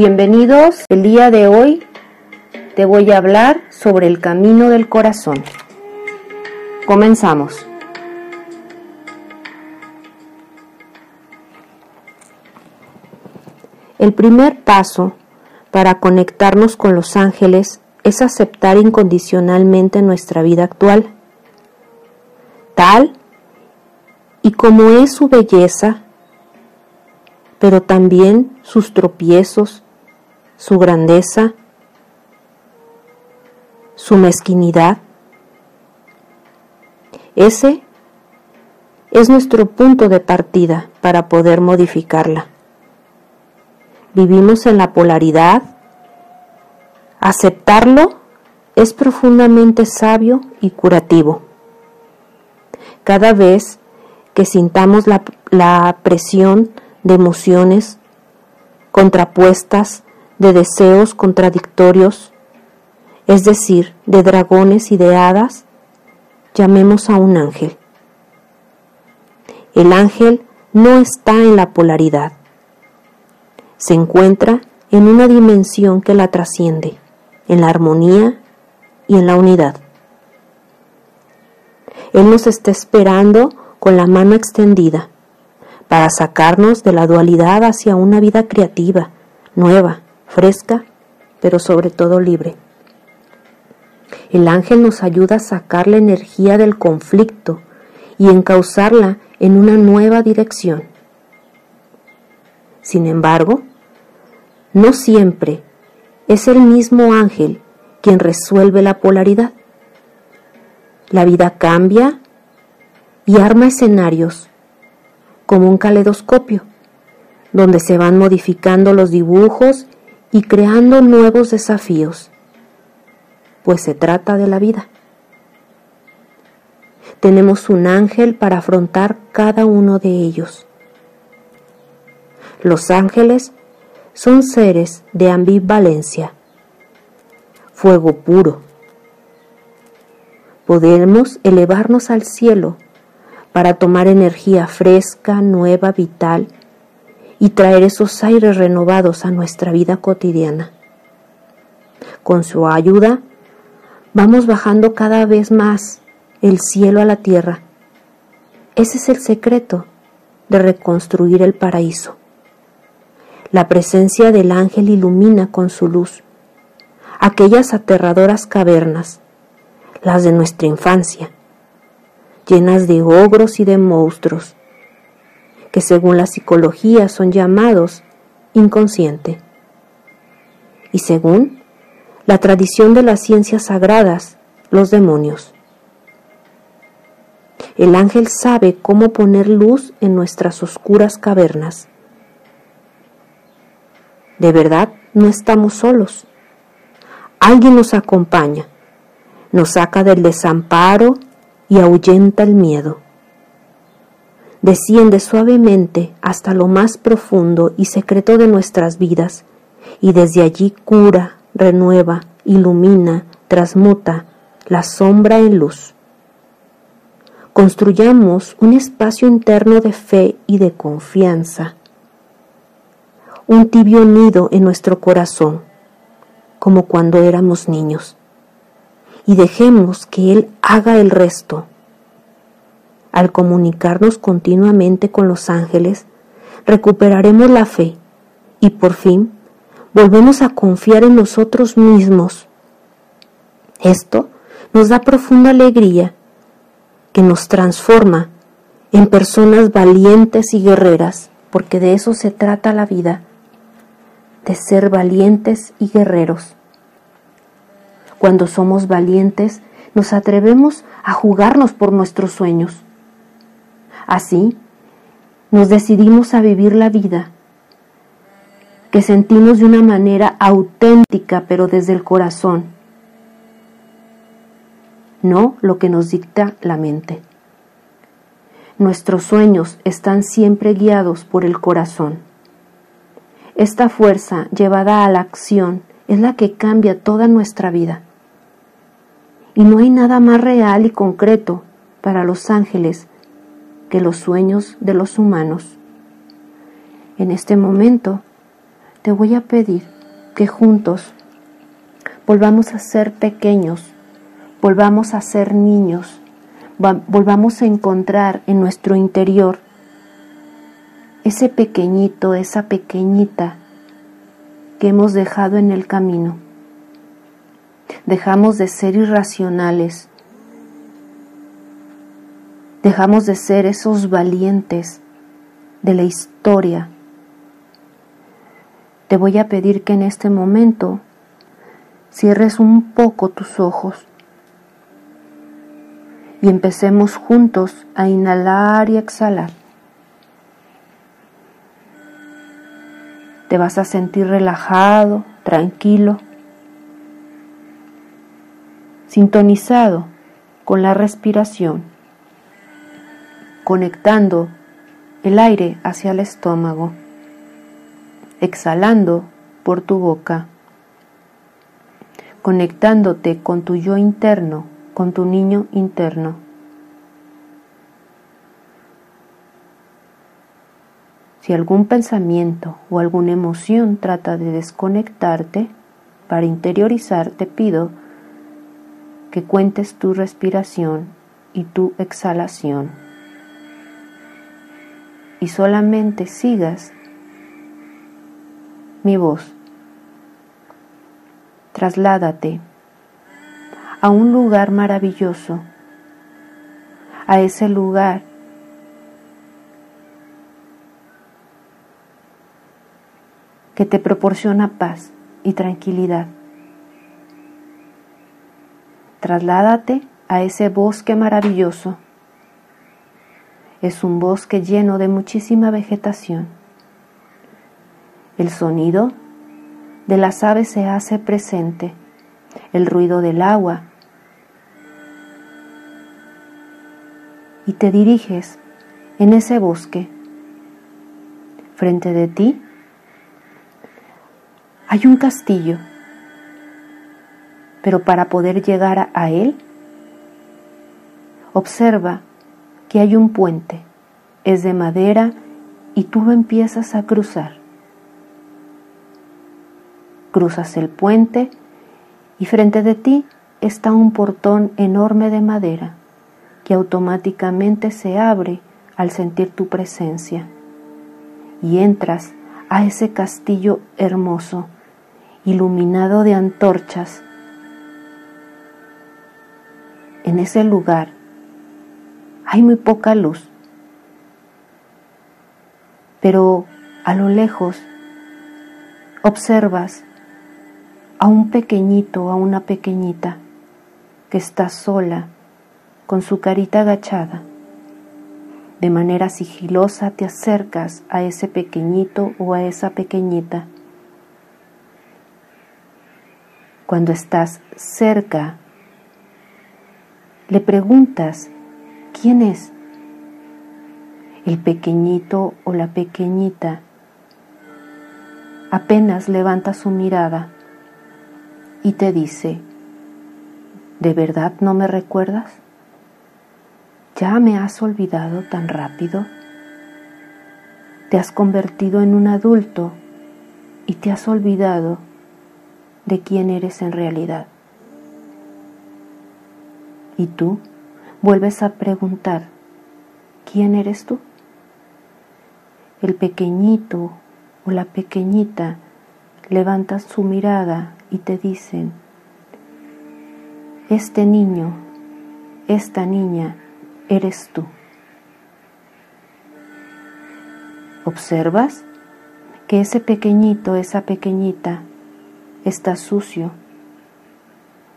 Bienvenidos. El día de hoy te voy a hablar sobre el camino del corazón. Comenzamos. El primer paso para conectarnos con los ángeles es aceptar incondicionalmente nuestra vida actual, tal y como es su belleza, pero también sus tropiezos, su grandeza, su mezquinidad. Ese es nuestro punto de partida para poder modificarla. Vivimos en la polaridad. Aceptarlo es profundamente sabio y curativo. Cada vez que sintamos la, la presión de emociones contrapuestas, de deseos contradictorios, es decir, de dragones y de hadas, llamemos a un ángel. El ángel no está en la polaridad, se encuentra en una dimensión que la trasciende, en la armonía y en la unidad. Él nos está esperando con la mano extendida para sacarnos de la dualidad hacia una vida creativa, nueva, fresca, pero sobre todo libre. El ángel nos ayuda a sacar la energía del conflicto y encauzarla en una nueva dirección. Sin embargo, no siempre es el mismo ángel quien resuelve la polaridad. La vida cambia y arma escenarios como un caleidoscopio, donde se van modificando los dibujos y creando nuevos desafíos, pues se trata de la vida. Tenemos un ángel para afrontar cada uno de ellos. Los ángeles son seres de ambivalencia, fuego puro. Podemos elevarnos al cielo para tomar energía fresca, nueva, vital y traer esos aires renovados a nuestra vida cotidiana. Con su ayuda, vamos bajando cada vez más el cielo a la tierra. Ese es el secreto de reconstruir el paraíso. La presencia del ángel ilumina con su luz aquellas aterradoras cavernas, las de nuestra infancia, llenas de ogros y de monstruos, que según la psicología son llamados inconsciente. Y según la tradición de las ciencias sagradas, los demonios. El ángel sabe cómo poner luz en nuestras oscuras cavernas. De verdad, no estamos solos. Alguien nos acompaña, nos saca del desamparo y ahuyenta el miedo. Desciende suavemente hasta lo más profundo y secreto de nuestras vidas y desde allí cura, renueva, ilumina, transmuta la sombra en luz. Construyamos un espacio interno de fe y de confianza, un tibio nido en nuestro corazón, como cuando éramos niños y dejemos que Él haga el resto. Al comunicarnos continuamente con los ángeles, recuperaremos la fe y por fin volvemos a confiar en nosotros mismos. Esto nos da profunda alegría que nos transforma en personas valientes y guerreras, porque de eso se trata la vida, de ser valientes y guerreros. Cuando somos valientes, nos atrevemos a jugarnos por nuestros sueños. Así, nos decidimos a vivir la vida que sentimos de una manera auténtica, pero desde el corazón, no lo que nos dicta la mente. Nuestros sueños están siempre guiados por el corazón. Esta fuerza llevada a la acción es la que cambia toda nuestra vida. Y no hay nada más real y concreto para los ángeles que los sueños de los humanos. En este momento te voy a pedir que juntos volvamos a ser pequeños, volvamos a ser niños, volvamos a encontrar en nuestro interior ese pequeñito, esa pequeñita que hemos dejado en el camino. Dejamos de ser irracionales, dejamos de ser esos valientes de la historia. Te voy a pedir que en este momento cierres un poco tus ojos y empecemos juntos a inhalar y exhalar. Te vas a sentir relajado, tranquilo, sintonizado con la respiración, conectando el aire hacia el estómago, exhalando por tu boca, conectándote con tu yo interno, con tu niño interno. Si algún pensamiento o alguna emoción trata de desconectarte, para interiorizar te pido que cuentes tu respiración y tu exhalación y solamente sigas mi voz. Trasládate a un lugar maravilloso, a ese lugar que te proporciona paz y tranquilidad. Trasládate a ese bosque maravilloso. Es un bosque lleno de muchísima vegetación. El sonido de las aves se hace presente, el ruido del agua. Y te diriges en ese bosque. Frente de ti hay un castillo, pero para poder llegar a él, observa que hay un puente, es de madera y tú lo empiezas a cruzar. Cruzas el puente y frente de ti está un portón enorme de madera que automáticamente se abre al sentir tu presencia y entras a ese castillo hermoso iluminado de antorchas. En ese lugar hay muy poca luz, pero a lo lejos observas a un pequeñito, a una pequeñita que está sola, con su carita agachada. De manera sigilosa te acercas a ese pequeñito o a esa pequeñita Cuando estás cerca, le preguntas, ¿quién es? El pequeñito o la pequeñita apenas levanta su mirada y te dice, ¿de verdad no me recuerdas? ¿Ya me has olvidado tan rápido? Te has convertido en un adulto y te has olvidado de quién eres en realidad. Y tú vuelves a preguntar, ¿quién eres tú? El pequeñito o la pequeñita levantan su mirada y te dicen, este niño, esta niña, eres tú. ¿Observas que ese pequeñito, esa pequeñita, está sucio,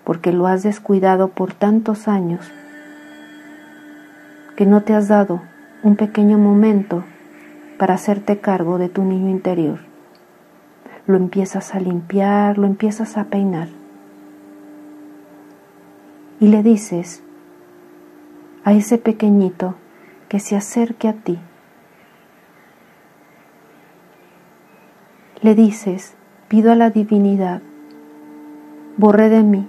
porque lo has descuidado por tantos años que no te has dado un pequeño momento para hacerte cargo de tu niño interior. Lo empiezas a limpiar, lo empiezas a peinar. Y le dices a ese pequeñito que se acerque a ti. Le dices pido a la divinidad, borre de mí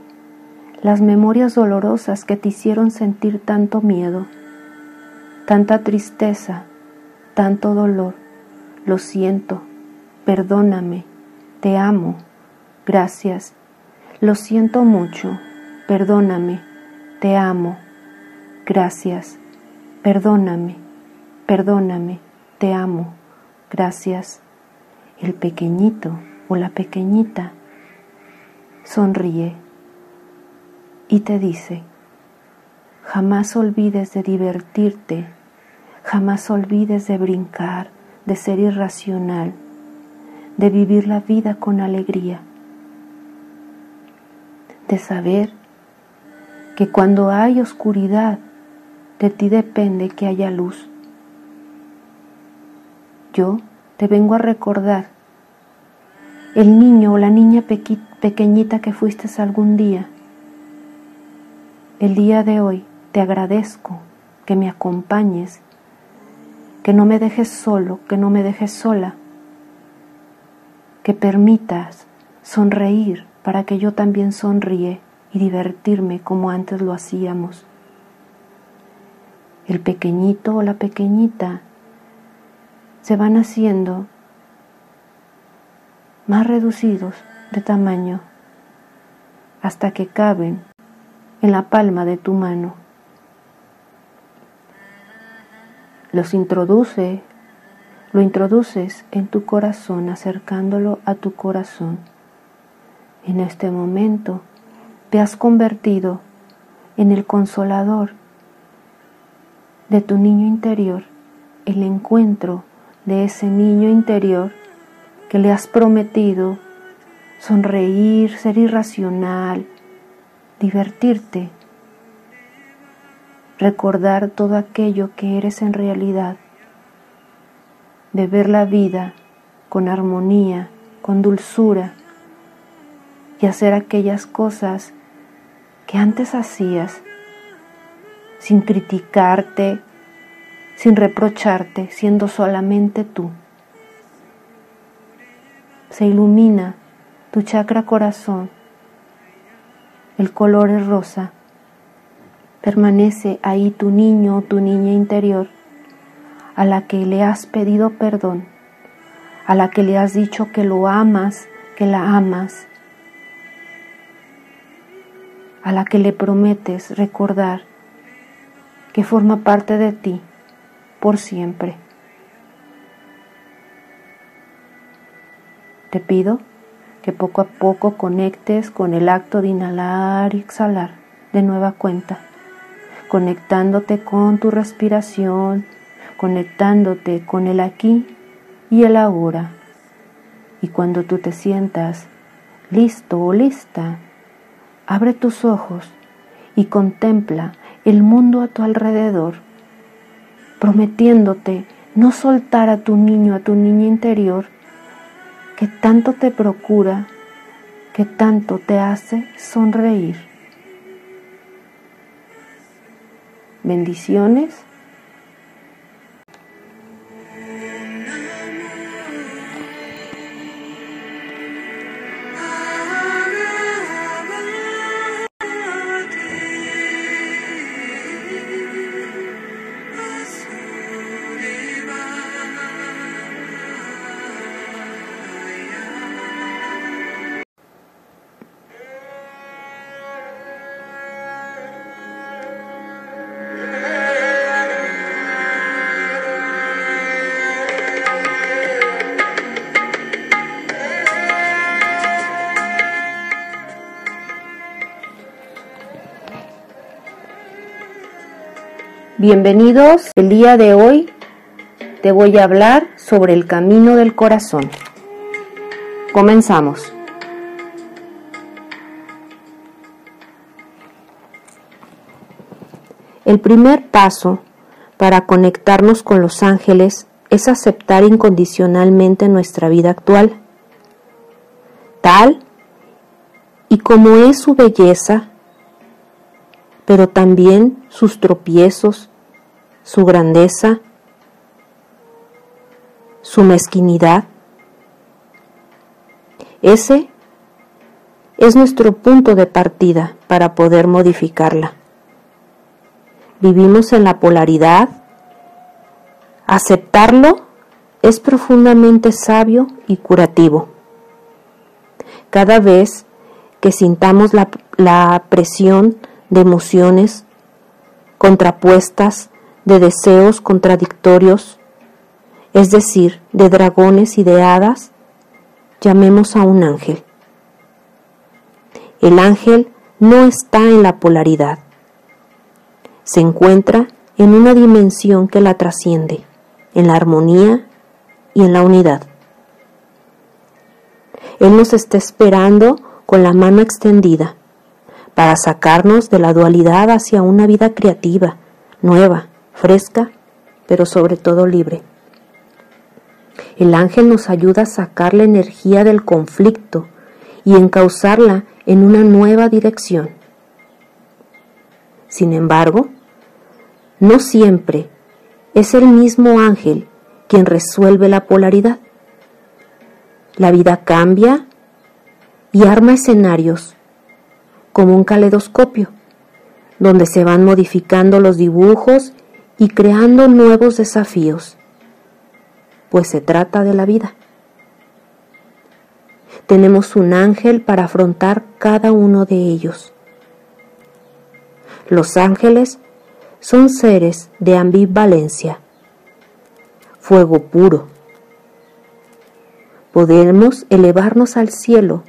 las memorias dolorosas que te hicieron sentir tanto miedo, tanta tristeza, tanto dolor. Lo siento, perdóname, te amo, gracias, lo siento mucho, perdóname, te amo, gracias, perdóname, perdóname, te amo, gracias. El pequeñito o la pequeñita sonríe y te dice, jamás olvides de divertirte, jamás olvides de brincar, de ser irracional, de vivir la vida con alegría, de saber que cuando hay oscuridad, de ti depende que haya luz. Yo te vengo a recordar el niño o la niña pequeñita que fuiste algún día. El día de hoy te agradezco que me acompañes, que no me dejes solo, que no me dejes sola, que permitas sonreír para que yo también sonríe y divertirme como antes lo hacíamos. El pequeñito o la pequeñita se van haciendo más reducidos de tamaño hasta que caben en la palma de tu mano. Los introduce, lo introduces en tu corazón, acercándolo a tu corazón. En este momento te has convertido en el consolador de tu niño interior, el encuentro de ese niño interior que le has prometido sonreír, ser irracional, divertirte, recordar todo aquello que eres en realidad, de ver la vida con armonía, con dulzura y hacer aquellas cosas que antes hacías sin criticarte, sin reprocharte, siendo solamente tú. Se ilumina tu chakra corazón, el color es rosa. Permanece ahí tu niño o tu niña interior a la que le has pedido perdón, a la que le has dicho que lo amas, que la amas, a la que le prometes recordar que forma parte de ti por siempre. Te pido que poco a poco conectes con el acto de inhalar y exhalar de nueva cuenta, conectándote con tu respiración, conectándote con el aquí y el ahora. Y cuando tú te sientas listo o lista, abre tus ojos y contempla el mundo a tu alrededor prometiéndote no soltar a tu niño, a tu niña interior, que tanto te procura, que tanto te hace sonreír. Bendiciones Bienvenidos, el día de hoy te voy a hablar sobre el camino del corazón. Comenzamos. El primer paso para conectarnos con los ángeles es aceptar incondicionalmente nuestra vida actual, tal y como es su belleza, pero también sus tropiezos, su grandeza, su mezquinidad. Ese es nuestro punto de partida para poder modificarla. Vivimos en la polaridad. Aceptarlo es profundamente sabio y curativo. cada vez que sintamos la, la presión de emociones contrapuestas, de deseos contradictorios, es decir, de dragones y de hadas, llamemos a un ángel. El ángel no está en la polaridad, se encuentra en una dimensión que la trasciende, en la armonía y en la unidad. Él nos está esperando con la mano extendida para sacarnos de la dualidad hacia una vida creativa, nueva, fresca, pero sobre todo libre. El ángel nos ayuda a sacar la energía del conflicto y encauzarla en una nueva dirección. Sin embargo, no siempre es el mismo ángel quien resuelve la polaridad. La vida cambia y arma escenarios como un caleidoscopio, donde se van modificando los dibujos y creando nuevos desafíos, pues se trata de la vida. Tenemos un ángel para afrontar cada uno de ellos. Los ángeles son seres de ambivalencia, fuego puro. Podemos elevarnos al cielo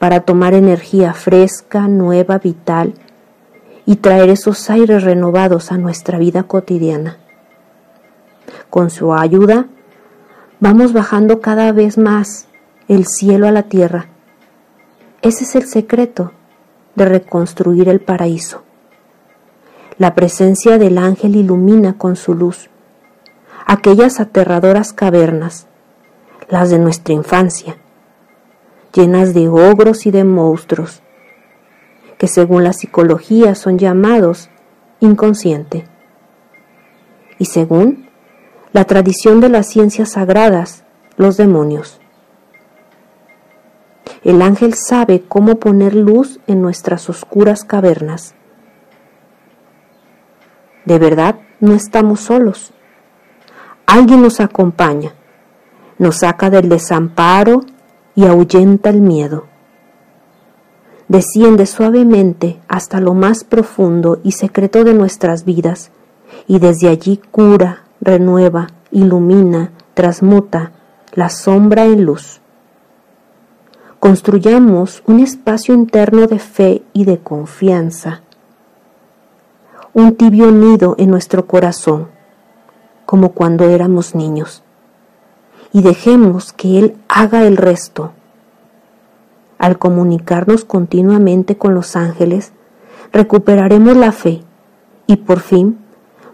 para tomar energía fresca, nueva, vital y traer esos aires renovados a nuestra vida cotidiana. Con su ayuda, vamos bajando cada vez más el cielo a la tierra. Ese es el secreto de reconstruir el paraíso. La presencia del ángel ilumina con su luz aquellas aterradoras cavernas, las de nuestra infancia, llenas de ogros y de monstruos, que según la psicología son llamados inconsciente. Y según la tradición de las ciencias sagradas, los demonios. El ángel sabe cómo poner luz en nuestras oscuras cavernas. De verdad, no estamos solos. Alguien nos acompaña, nos saca del desamparo y ahuyenta el miedo. Desciende suavemente hasta lo más profundo y secreto de nuestras vidas y desde allí cura, renueva, ilumina, transmuta la sombra en luz. Construyamos un espacio interno de fe y de confianza, un tibio nido en nuestro corazón, como cuando éramos niños y dejemos que Él haga el resto. Al comunicarnos continuamente con los ángeles, recuperaremos la fe y por fin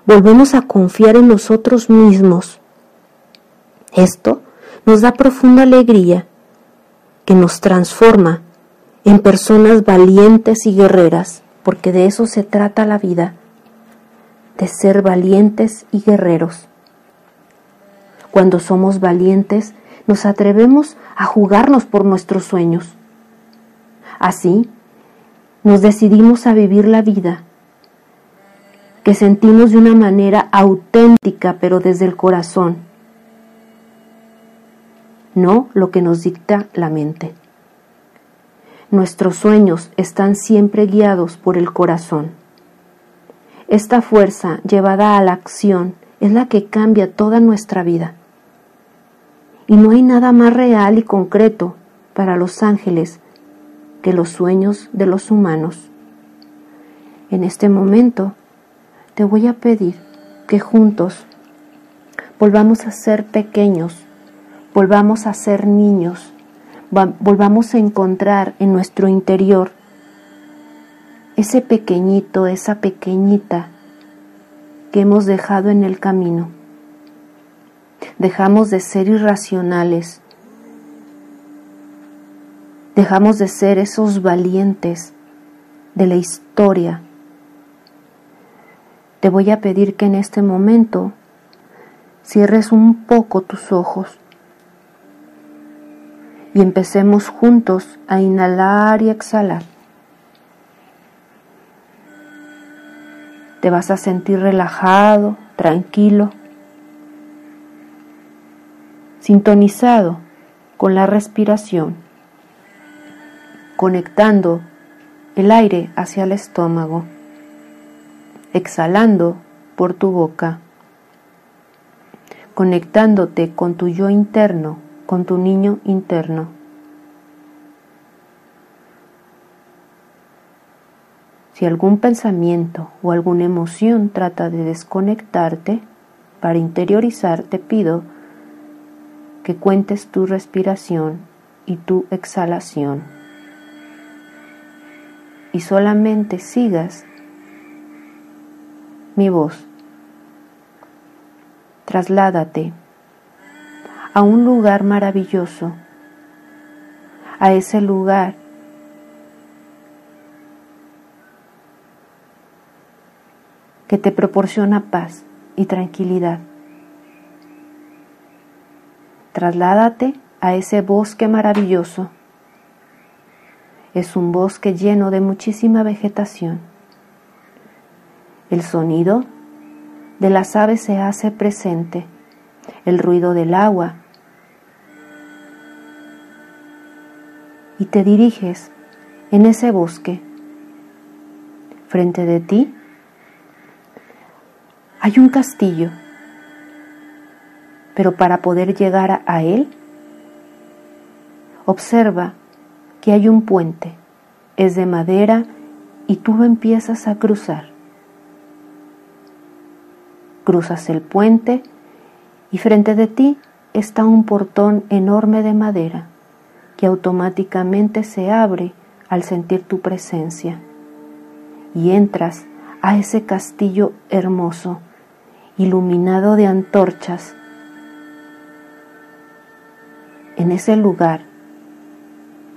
volvemos a confiar en nosotros mismos. Esto nos da profunda alegría que nos transforma en personas valientes y guerreras, porque de eso se trata la vida, de ser valientes y guerreros. Cuando somos valientes, nos atrevemos a jugarnos por nuestros sueños. Así, nos decidimos a vivir la vida que sentimos de una manera auténtica, pero desde el corazón, no lo que nos dicta la mente. Nuestros sueños están siempre guiados por el corazón. Esta fuerza llevada a la acción es la que cambia toda nuestra vida. Y no hay nada más real y concreto para los ángeles que los sueños de los humanos. En este momento te voy a pedir que juntos volvamos a ser pequeños, volvamos a ser niños, volvamos a encontrar en nuestro interior ese pequeñito, esa pequeñita que hemos dejado en el camino dejamos de ser irracionales, dejamos de ser esos valientes de la historia. Te voy a pedir que en este momento cierres un poco tus ojos y empecemos juntos a inhalar y exhalar. Te vas a sentir relajado, tranquilo sintonizado con la respiración. Conectando el aire hacia el estómago, exhalando por tu boca, conectándote con tu yo interno, con tu niño interno. Si algún pensamiento o alguna emoción trata de desconectarte, para interiorizar te pido que cuentes tu respiración y tu exhalación y solamente sigas mi voz. Trasládate a un lugar maravilloso, a ese lugar que te proporciona paz y tranquilidad. Trasládate a ese bosque maravilloso. Es un bosque lleno de muchísima vegetación. El sonido de las aves se hace presente, el ruido del agua. Y te diriges en ese bosque. Frente de ti hay un castillo, pero para poder llegar a él, observa hay un puente, es de madera y tú lo empiezas a cruzar. Cruzas el puente y frente de ti está un portón enorme de madera que automáticamente se abre al sentir tu presencia y entras a ese castillo hermoso iluminado de antorchas. En ese lugar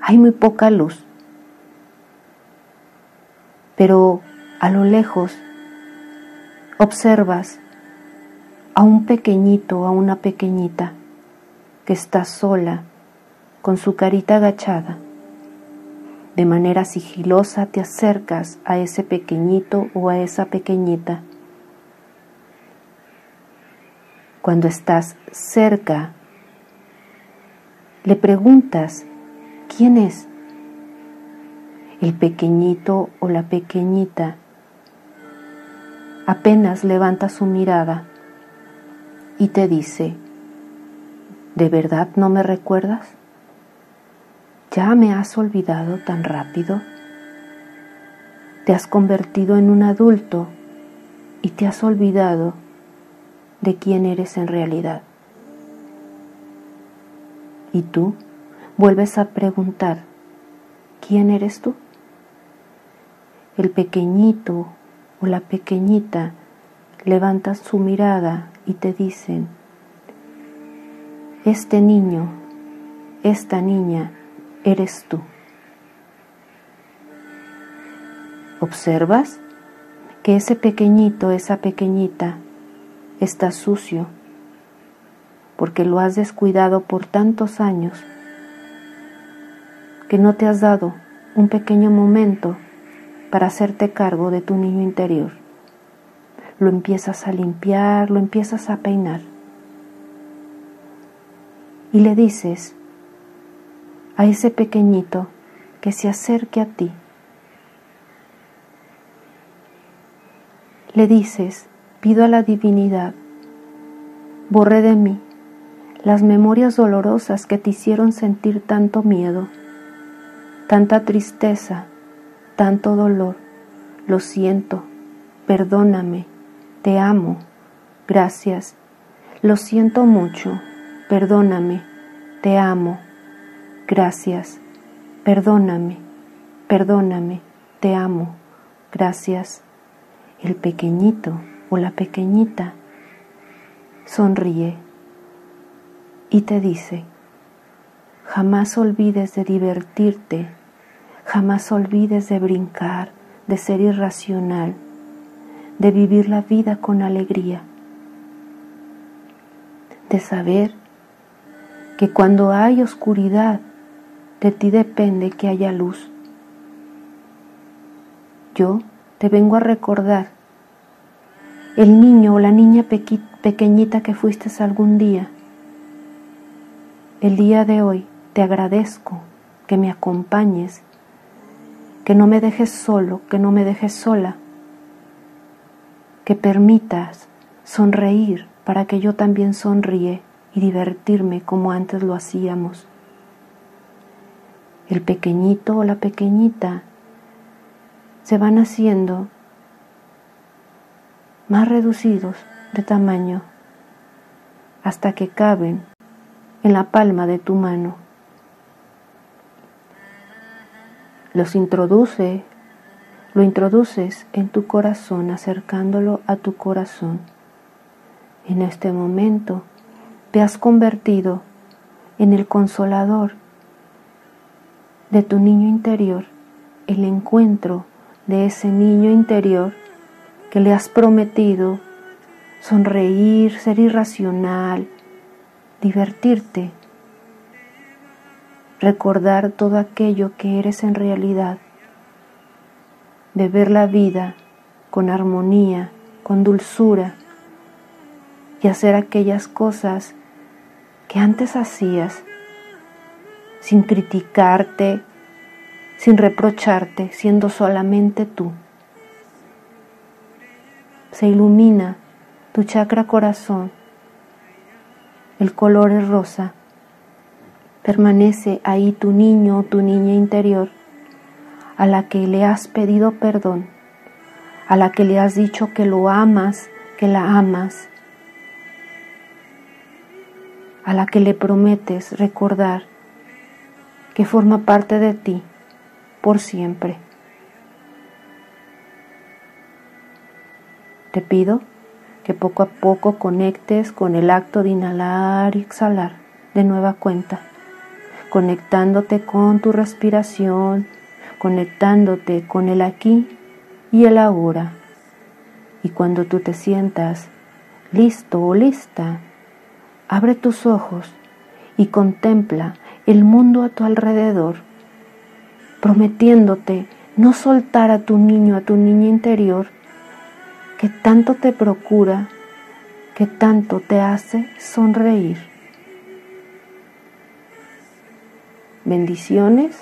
hay muy poca luz, pero a lo lejos observas a un pequeñito, a una pequeñita que está sola, con su carita agachada. De manera sigilosa te acercas a ese pequeñito o a esa pequeñita Cuando estás cerca, le preguntas, ¿quién es? El pequeñito o la pequeñita apenas levanta su mirada y te dice, ¿de verdad no me recuerdas? ¿Ya me has olvidado tan rápido? Te has convertido en un adulto y te has olvidado de quién eres en realidad. Y tú vuelves a preguntar, ¿quién eres tú? El pequeñito o la pequeñita levanta su mirada y te dicen, este niño, esta niña, eres tú. ¿Observas que ese pequeñito, esa pequeñita, está sucio, porque lo has descuidado por tantos años que no te has dado un pequeño momento para hacerte cargo de tu niño interior. Lo empiezas a limpiar, lo empiezas a peinar. Y le dices a ese pequeñito que se acerque a ti. Le dices pido a la divinidad, borre de mí las memorias dolorosas que te hicieron sentir tanto miedo, tanta tristeza, tanto dolor. Lo siento, perdóname, te amo, gracias. Lo siento mucho, perdóname, te amo, gracias. Perdóname, perdóname, te amo, gracias. El pequeñito o la pequeñita sonríe y te dice, jamás olvides de divertirte, jamás olvides de brincar, de ser irracional, de vivir la vida con alegría, de saber que cuando hay oscuridad, de ti depende que haya luz. Yo te vengo a recordar el niño o la niña pequeñita que fuiste algún día. El día de hoy te agradezco que me acompañes que no me dejes solo, que no me dejes sola, que permitas sonreír para que yo también sonríe y divertirme como antes lo hacíamos. El pequeñito o la pequeñita se van haciendo más reducidos de tamaño hasta que caben en la palma de tu mano. Los introduce, lo introduces en tu corazón, acercándolo a tu corazón. En este momento te has convertido en el consolador de tu niño interior, el encuentro de ese niño interior que le has prometido sonreír, ser irracional, divertirte, recordar todo aquello que eres en realidad, de ver la vida con armonía, con dulzura y hacer aquellas cosas que antes hacías sin criticarte, sin reprocharte, siendo solamente tú. Se ilumina tu chakra corazón, el color es rosa, permanece ahí tu niño o tu niña interior a la que le has pedido perdón, a la que le has dicho que lo amas, que la amas, a la que le prometes recordar que forma parte de ti por siempre. Te pido que poco a poco conectes con el acto de inhalar y exhalar de nueva cuenta, conectándote con tu respiración, conectándote con el aquí y el ahora. Y cuando tú te sientas listo o lista, abre tus ojos y contempla el mundo a tu alrededor, prometiéndote no soltar a tu niño, a tu niña interior, que tanto te procura, que tanto te hace sonreír. Bendiciones